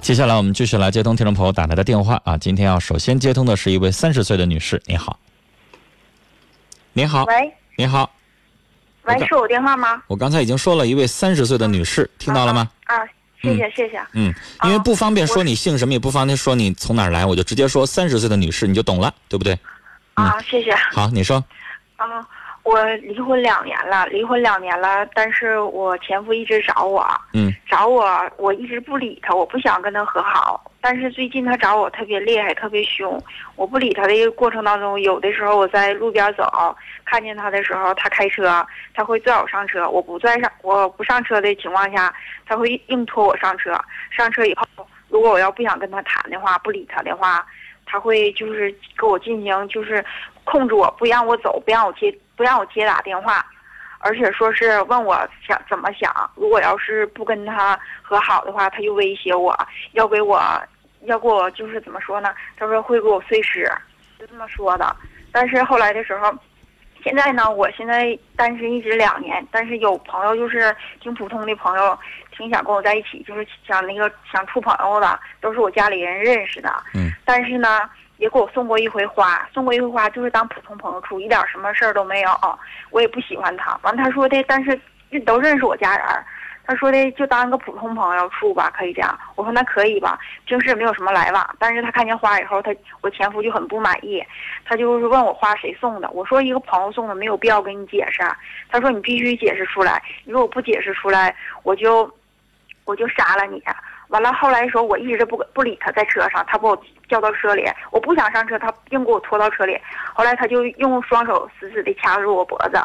接下来我们继续来接通听众朋友打来的电话啊，今天要首先接通的是一位三十岁的女士，你好。您好，喂，您好，喂，是我电话吗？我刚才已经说了一位三十岁的女士，听到了吗？啊，谢谢谢谢。嗯，因为啊不方便说你姓什么，也不方便说你从哪儿来，我就直接说三十岁的女士，你就懂了，对不对？啊，谢谢。好，你说，啊，我离婚两年了，离婚两年了，但是我前夫一直找我，嗯找我，我一直不理他，我不想跟他和好。但是最近他找我特别厉害，特别凶。我不理他的一个过程当中，有的时候我在路边走，看见他的时候，他开车，他会拽我上车。我不拽上，我不上车的情况下，他会硬拖我上车。上车以后，如果我要不想跟他谈的话，不理他的话，他会就是给我进行就是控制我，不让我走，不让我接，不让我接打电话。而且说是问我想怎么想，如果要是不跟他和好的话，他就威胁我要给我，要给我就是怎么说呢？他说会给我碎尸，就这么说的。但是后来的时候，现在呢，我现在单身一直两年，但是有朋友就是挺普通的朋友，挺想跟我在一起，就是想那个想处朋友的，都是我家里人认识的。嗯。但是呢，也给我送过一回花，送过一回花就是当普通朋友处，一点什么事儿都没有。我也不喜欢他。完，他说的，但是都认识我家人。他说的就当个普通朋友处吧，可以这样。我说那可以吧，平时也没有什么来往。但是他看见花以后，他我前夫就很不满意，他就是问我花谁送的。我说一个朋友送的，没有必要跟你解释。他说你必须解释出来，你如果不解释出来，我就我就杀了你。完了，后来说我一直不不理他，在车上，他把我叫到车里，我不想上车，他硬给我拖到车里。后来他就用双手死死地掐住我脖子，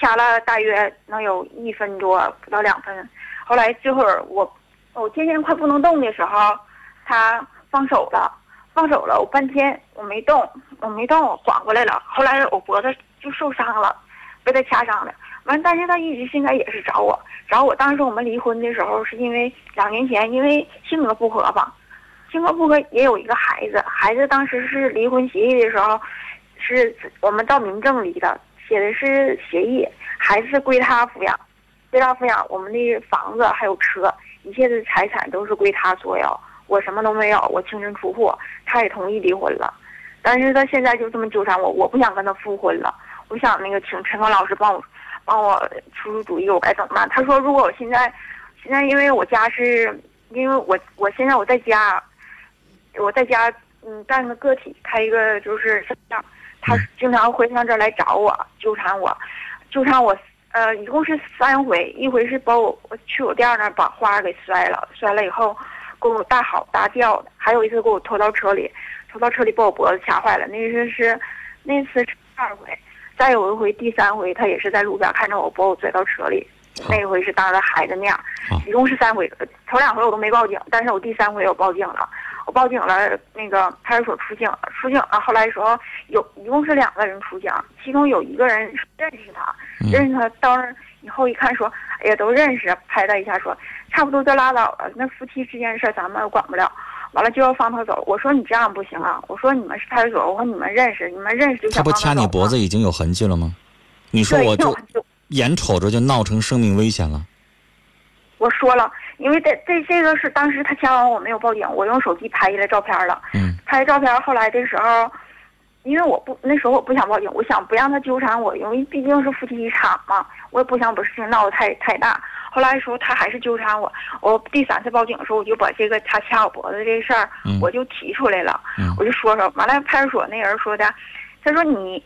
掐了大约能有一分多不到两分。后来这会儿我我渐渐快不能动的时候，他放手了，放手了，我半天我没动，我没动，我缓过来了。后来我脖子就受伤了，被他掐伤的。完，但是他一直现在也是找我，找我。当时我们离婚的时候，是因为两年前因为性格不合吧，性格不合也有一个孩子，孩子当时是离婚协议的时候，是我们到民政离的，写的是协议，孩子归他抚养，归他抚养，我们的房子还有车，一切的财产都是归他所有，我什么都没有，我净身出户，他也同意离婚了，但是他现在就这么纠缠我，我不想跟他复婚了，我想那个请陈刚老师帮我帮我出出主意，我该怎么办？他说如果我现在现在因为我家是因为我我现在我在家，我在家嗯干个个体，开一个就是商店，他经常会上这儿来找我，纠缠我，纠缠我。呃，一共是三回，一回是把我我去我店儿那儿把花给摔了，摔了以后给我大吼大叫的，还有一次给我拖到车里，拖到车里把我脖子掐坏了，那次是那次是二回，再有一回第三回他也是在路边看着我把我拽到车里，那一回是当着孩子面儿，一共是三回，头两回我都没报警，但是我第三回我报警了，我报警了，那个派出所出警了，出警了，后来说有一共是两个人出警，其中有一个人认识他，嗯认识他到那儿以后一看说，哎呀都认识，拍他一下说，差不多就拉倒了，那夫妻之间的事儿咱们管不了。完了就要放他走，我说你这样不行啊！我说你们是派出所，我说你们认识，你们认识就他不掐你脖子已经有痕迹了吗？你说我就就眼瞅着就闹成生命危险了，我说了，因为这这这个是当时他掐完我没有报警，我用手机拍下来照片了。嗯拍照片后来的时候，因为我不那时候我不想报警，我想不让他纠缠我，因为毕竟是夫妻一场嘛，我也不想把事情闹得太太大。后来的时候他还是纠缠我，我第三次报警的时候，我就把这个他掐我脖子这事儿嗯我就提出来了，嗯我就说说，完了派出所那人说的，他说你，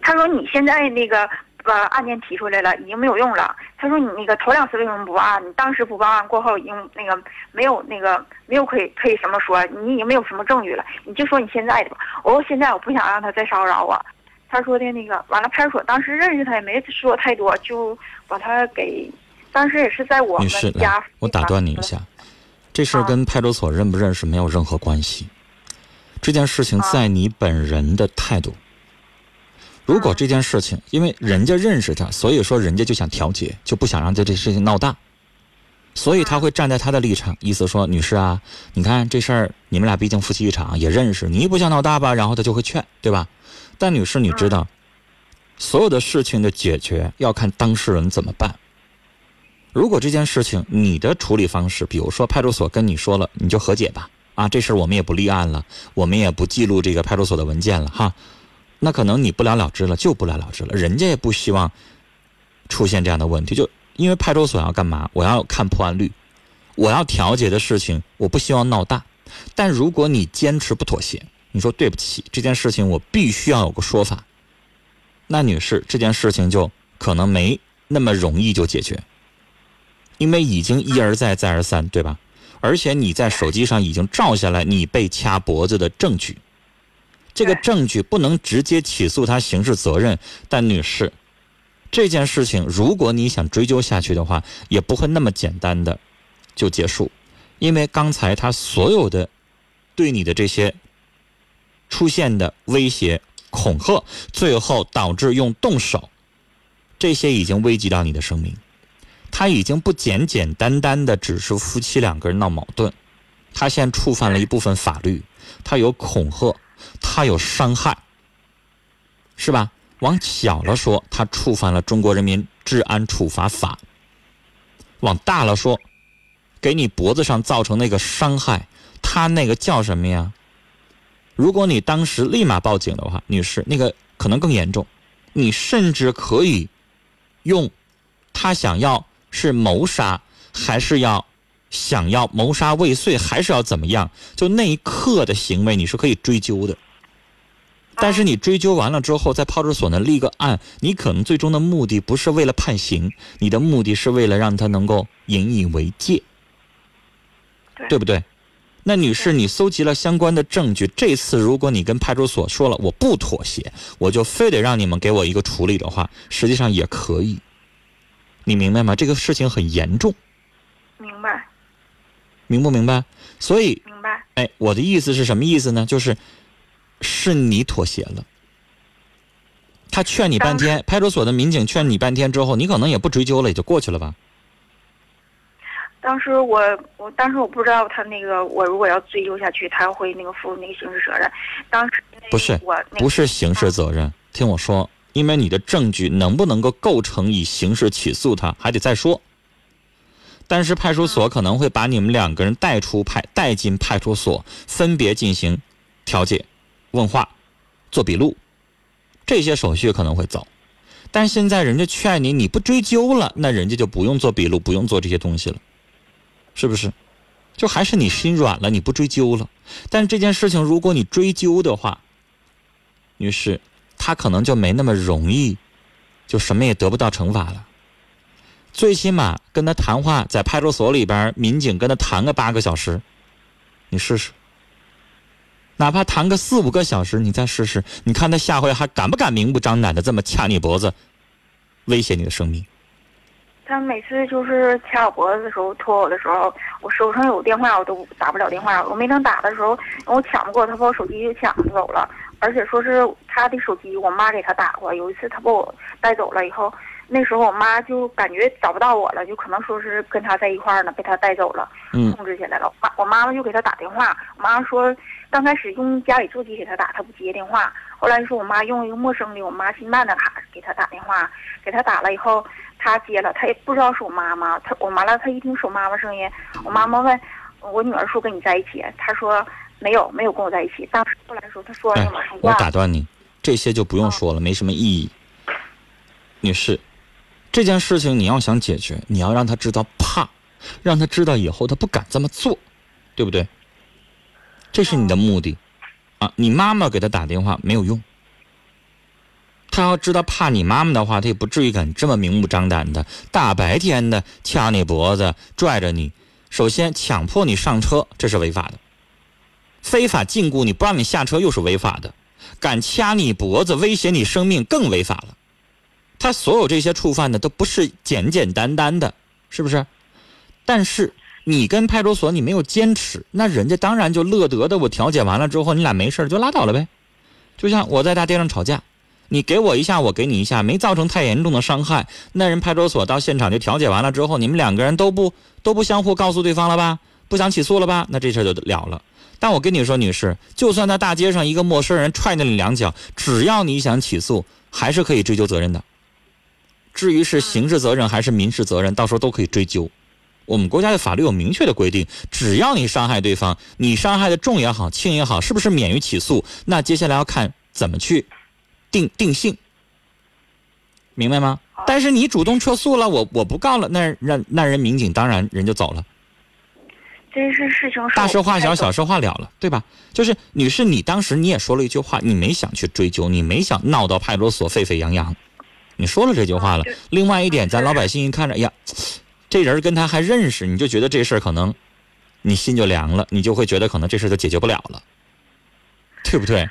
他说你现在那个呃案件提出来了，已经没有用了。他说你那个头两次为什么不报案？你当时不报案过后已经那个没有那个没有可以可以什么说，你已经没有什么证据了，你就说你现在的吧。我说现在我不想让他再骚扰我。他说的那个完了，派出所当时认识他也没说太多，就把他给，当时也是在我们家来，我打断你一下，这事跟派出所认不认识没有任何关系。这件事情在你本人的态度。如果这件事情，因为人家认识他，所以说人家就想调解，就不想让这这事情闹大，所以他会站在他的立场，意思说，女士啊，你看这事儿，你们俩毕竟夫妻一场，也认识，你不想闹大吧？然后他就会劝，对吧？但女士，你知道，所有的事情的解决要看当事人怎么办。如果这件事情你的处理方式，比如说派出所跟你说了，你就和解吧。啊，这事儿我们也不立案了，我们也不记录这个派出所的文件了哈。那可能你不了了之了，就不了了之了。人家也不希望出现这样的问题，就因为派出所要干嘛？我要看破案率，我要调解的事情，我不希望闹大。但如果你坚持不妥协，你说对不起，这件事情我必须要有个说法，那女士，这件事情就可能没那么容易就解决，因为已经一而再再而三，对吧？而且你在手机上已经照下来你被掐脖子的证据，这个证据不能直接起诉他刑事责任。但女士，这件事情如果你想追究下去的话，也不会那么简单的就结束，因为刚才他所有的对你的这些出现的威胁、恐吓，最后导致用动手，这些已经危及到你的生命。他已经不简简单单的只是夫妻两个人闹矛盾，他现在触犯了一部分法律，他有恐吓，他有伤害，是吧？往小了说，他触犯了中国人民治安处罚法；往大了说，给你脖子上造成那个伤害，他那个叫什么呀？如果你当时立马报警的话，女士，那个可能更严重，你甚至可以用他想要。是谋杀，还是要想要谋杀未遂，还是要怎么样？就那一刻的行为，你是可以追究的。但是你追究完了之后，在派出所呢立个案，你可能最终的目的不是为了判刑，你的目的是为了让他能够引以为戒，对不对？那女士，你搜集了相关的证据，这次如果你跟派出所说了我不妥协，我就非得让你们给我一个处理的话，实际上也可以。你明白吗？这个事情很严重。明白。明不明白？所以。明白。哎，我的意思是什么意思呢？就是，是你妥协了。他劝你半天，派出所的民警劝你半天之后，你可能也不追究了，也就过去了吧。当时我，我当时我不知道他那个，我如果要追究下去，他会那个负那个刑事责任。当时不是我不是刑事责任，听我说。因为你的证据能不能够构成以刑事起诉他，还得再说。但是派出所可能会把你们两个人带出派，带进派出所，分别进行调解、问话、做笔录，这些手续可能会走。但现在人家劝你，你不追究了，那人家就不用做笔录，不用做这些东西了，是不是？就还是你心软了，你不追究了。但这件事情，如果你追究的话，女士。他可能就没那么容易，就什么也得不到惩罚了。最起码跟他谈话，在派出所里边，民警跟他谈个八个小时，你试试。哪怕谈个四五个小时，你再试试，你看他下回还敢不敢明目张胆的这么掐你脖子，威胁你的生命？他每次就是掐我脖子的时候，拖我的时候，我手上有电话，我都打不了电话。我没能打的时候，我抢不过，他把我手机就抢走了。而且说是他的手机，我妈给他打过。有一次他把我带走了以后，那时候我妈就感觉找不到我了，就可能说是跟他在一块儿呢，被他带走了，控制起来了。妈，我妈妈就给他打电话。我妈说，刚开始用家里座机给他打，他不接电话。后来说我妈用一个陌生的我妈新办的卡给他打电话，给他打了以后，他接了，他也不知道是我妈妈。他我完了，他一听是我妈妈声音，我妈妈问我女儿说跟你在一起，他说。没有，没有跟我在一起。当时后来说，他说马上我打断你，这些就不用说了，没什么意义。女士，这件事情你要想解决，你要让他知道怕，让他知道以后他不敢这么做，对不对？这是你的目的啊！你妈妈给他打电话没有用，他要知道怕你妈妈的话，他也不至于敢这么明目张胆的大白天的掐你脖子、拽着你。首先，强迫你上车，这是违法的。非法禁锢你不让你下车又是违法的，敢掐你脖子威胁你生命更违法了。他所有这些触犯的都不是简简单单的，是不是？但是你跟派出所你没有坚持，那人家当然就乐得的。我调解完了之后，你俩没事就拉倒了呗。就像我在大街上吵架，你给我一下，我给你一下，没造成太严重的伤害。那人派出所到现场就调解完了之后，你们两个人都不都不相互告诉对方了吧？不想起诉了吧？那这事就了了。但我跟你说，女士，就算在大街上一个陌生人踹了你两脚，只要你想起诉，还是可以追究责任的。至于是刑事责任还是民事责任，到时候都可以追究。我们国家的法律有明确的规定，只要你伤害对方，你伤害的重也好，轻也好，是不是免于起诉？那接下来要看怎么去定定性，明白吗？但是你主动撤诉了，我我不告了，那让那人民警当然人就走了。这是事情大事化小，小事化了了，对吧？就是女士，你当时你也说了一句话，你没想去追究，你没想闹到派出所沸沸扬扬，你说了这句话了。另外一点，咱老百姓一看着，呀，这人跟他还认识，你就觉得这事儿可能，你心就凉了，你就会觉得可能这事就解决不了了，对不对？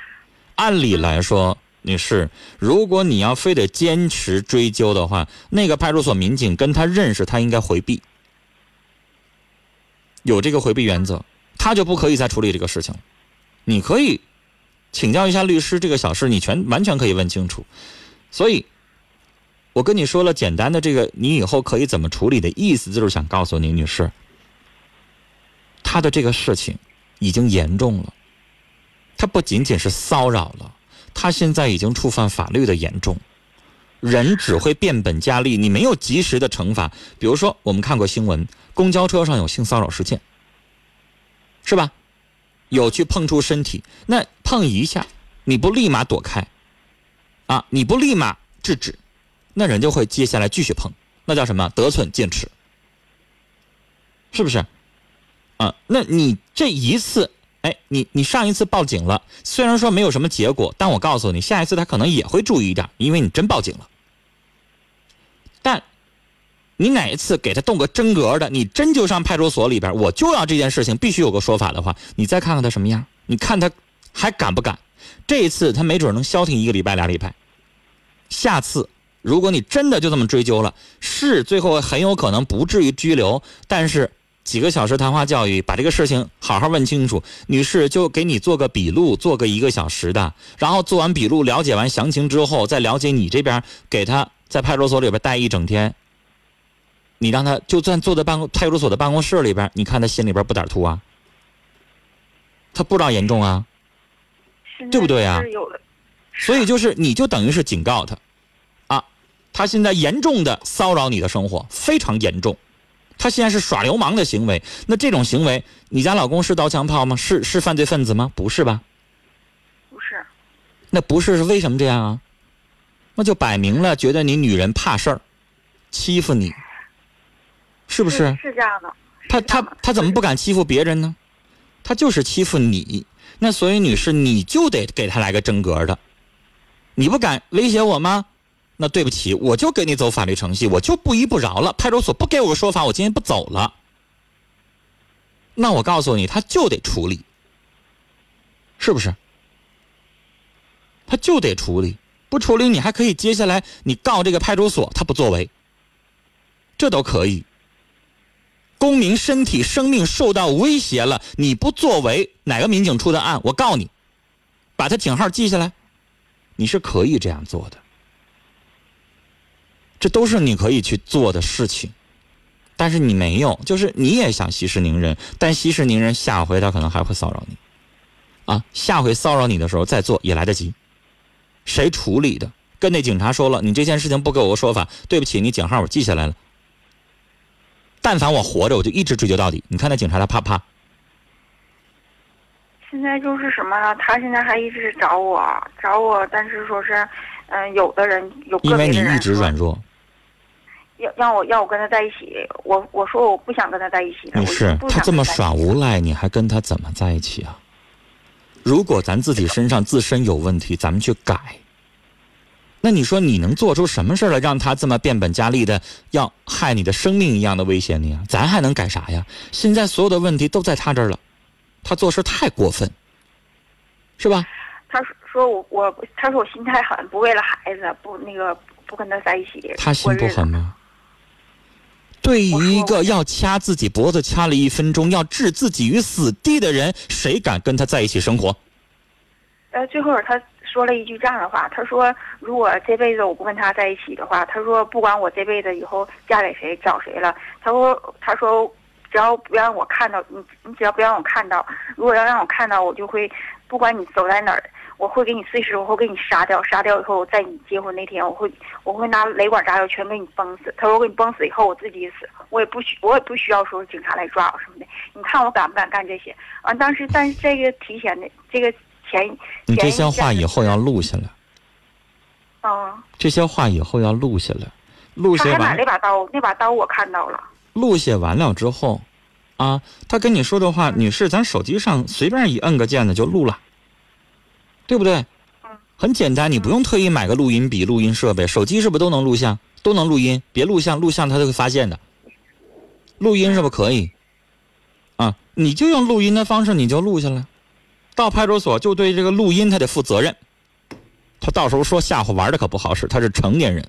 按理来说，女士，如果你要非得坚持追究的话，那个派出所民警跟他认识，他应该回避。有这个回避原则，他就不可以再处理这个事情。你可以请教一下律师，这个小事你全完全可以问清楚。所以，我跟你说了简单的这个，你以后可以怎么处理的意思，就是想告诉你，女士，他的这个事情已经严重了，他不仅仅是骚扰了，他现在已经触犯法律的严重。人只会变本加厉，你没有及时的惩罚。比如说，我们看过新闻，公交车上有性骚扰事件，是吧？有去碰触身体，那碰一下，你不立马躲开，啊，你不立马制止，那人就会接下来继续碰，那叫什么？得寸进尺，是不是？啊，那你这一次，哎，你你上一次报警了，虽然说没有什么结果，但我告诉你，下一次他可能也会注意一点，因为你真报警了。但，你哪一次给他动个真格的，你真就上派出所里边，我就要这件事情必须有个说法的话，你再看看他什么样，你看他还敢不敢？这一次他没准能消停一个礼拜俩礼拜。下次如果你真的就这么追究了，是最后很有可能不至于拘留，但是几个小时谈话教育，把这个事情好好问清楚。女士就给你做个笔录，做个一个小时的，然后做完笔录，了解完详情之后，再了解你这边给他。在派出所里边待一整天，你让他就算坐在办公派出所的办公室里边，你看他心里边不点突啊？他不知道严重啊，对不对啊？所以就是你就等于是警告他，啊，他现在严重的骚扰你的生活，非常严重，他现在是耍流氓的行为。那这种行为，你家老公是刀枪炮吗？是是犯罪分子吗？不是吧？不是。那不是是为什么这样啊？那就摆明了觉得你女人怕事儿，欺负你，是不是？是这样的。他他他怎么不敢欺负别人呢？他就是欺负你。那所以女士，你就得给他来个真格的。你不敢威胁我吗？那对不起，我就给你走法律程序，我就不依不饶了。派出所不给我个说法，我今天不走了。那我告诉你，他就得处理，是不是？他就得处理。不处理，你还可以接下来你告这个派出所，他不作为，这都可以。公民身体生命受到威胁了，你不作为，哪个民警出的案，我告你，把他警号记下来，你是可以这样做的，这都是你可以去做的事情，但是你没有，就是你也想息事宁人，但息事宁人下回他可能还会骚扰你，啊，下回骚扰你的时候再做也来得及。谁处理的？跟那警察说了，你这件事情不给我个说法，对不起，你警号我记下来了。但凡我活着，我就一直追究到底。你看那警察他怕不怕？现在就是什么呢？他现在还一直找我，找我，但是说是，嗯，有的人有因为你一直软弱，要让我要我跟他在一起，我我说我不想跟他在一起。你是，他这么耍无赖，你还跟他怎么在一起啊？如果咱自己身上自身有问题，咱们去改。那你说你能做出什么事来，让他这么变本加厉的要害你的生命一样的威胁你啊？咱还能改啥呀？现在所有的问题都在他这儿了，他做事太过分，是吧？他说我我他说我心太狠，不为了孩子，不那个不跟他在一起。他心不狠吗？对于一个要掐自己脖子掐了一分钟，要置自己于死地的人，谁敢跟他在一起生活？呃，最后他说了一句这样的话，他说：“如果这辈子我不跟他在一起的话，他说不管我这辈子以后嫁给谁找谁了，他说他说只要不让我看到你，你只要不让我看到，如果要让我看到，我就会不管你走在哪儿，我会给你碎尸，我会给你杀掉，杀掉以后，在你结婚那天，我会我会拿雷管炸药全给你崩死。他说我给你崩死以后，我自己死，我也不需我也不需要说警察来抓我什么的。你看我敢不敢干这些？完当时但是这个提前的这个前你这些话以后要录下来，嗯，这些话以后要录下来，录他还买下完那把刀，那把刀我看到了。录写完了之后，啊，他跟你说的话，女士，咱手机上随便一摁个键子就录了，对不对？嗯很简单，你不用特意买个录音笔、录音设备，手机是不是都能录像？都能录音，别录像，录像他就会发现的。录音是不是可以？啊，你就用录音的方式，你就录下来，到派出所就对这个录音他得负责任。他到时候说吓唬玩的可不好使，他是成年人。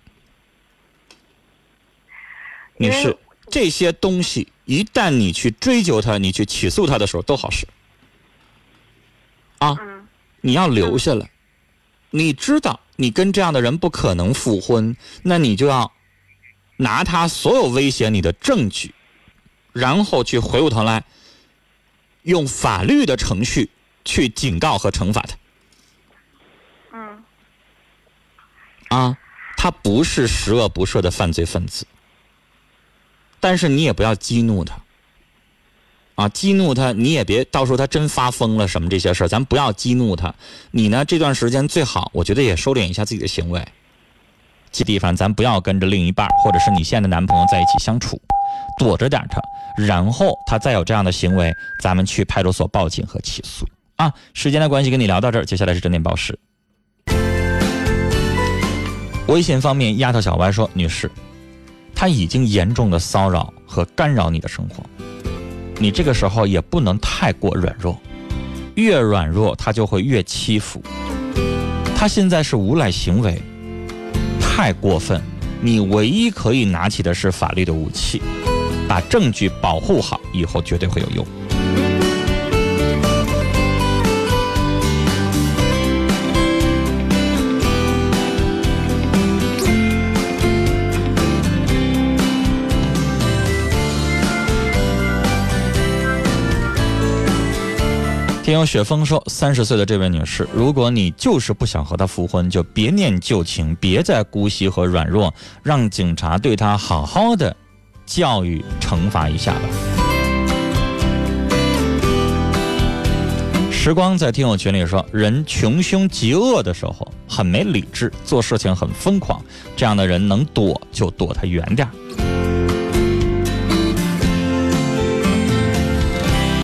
女士，这些东西一旦你去追究他，你去起诉他的时候都好使。啊，嗯你要留下来。你知道你跟这样的人不可能复婚，那你就要拿他所有威胁你的证据，然后去回过头来用法律的程序去警告和惩罚他。嗯啊，他不是十恶不赦的犯罪分子，但是你也不要激怒他。啊，激怒他，你也别到时候他真发疯了什么这些事儿，咱不要激怒他。你呢，这段时间最好，我觉得也收敛一下自己的行为。这地方咱不要跟着另一半或者是你现在的男朋友在一起相处，躲着点他，然后他再有这样的行为，咱们去派出所报警和起诉。啊，时间的关系跟你聊到这儿，接下来是整点报时。微信方面，丫头小歪说：“女士，他已经严重的骚扰和干扰你的生活，你这个时候也不能太过软弱，越软弱他就会越欺负。他现在是无赖行为，太过分，你唯一可以拿起的是法律的武器，把证据保护好，以后绝对会有用。”听友雪峰说，三十岁的这位女士，如果你就是不想和他复婚，就别念旧情，别再姑息和软弱，让警察对他好好的教育惩罚一下吧。时光在听友群里说，人穷凶极恶的时候很没理智，做事情很疯狂，这样的人能躲就躲他远点儿。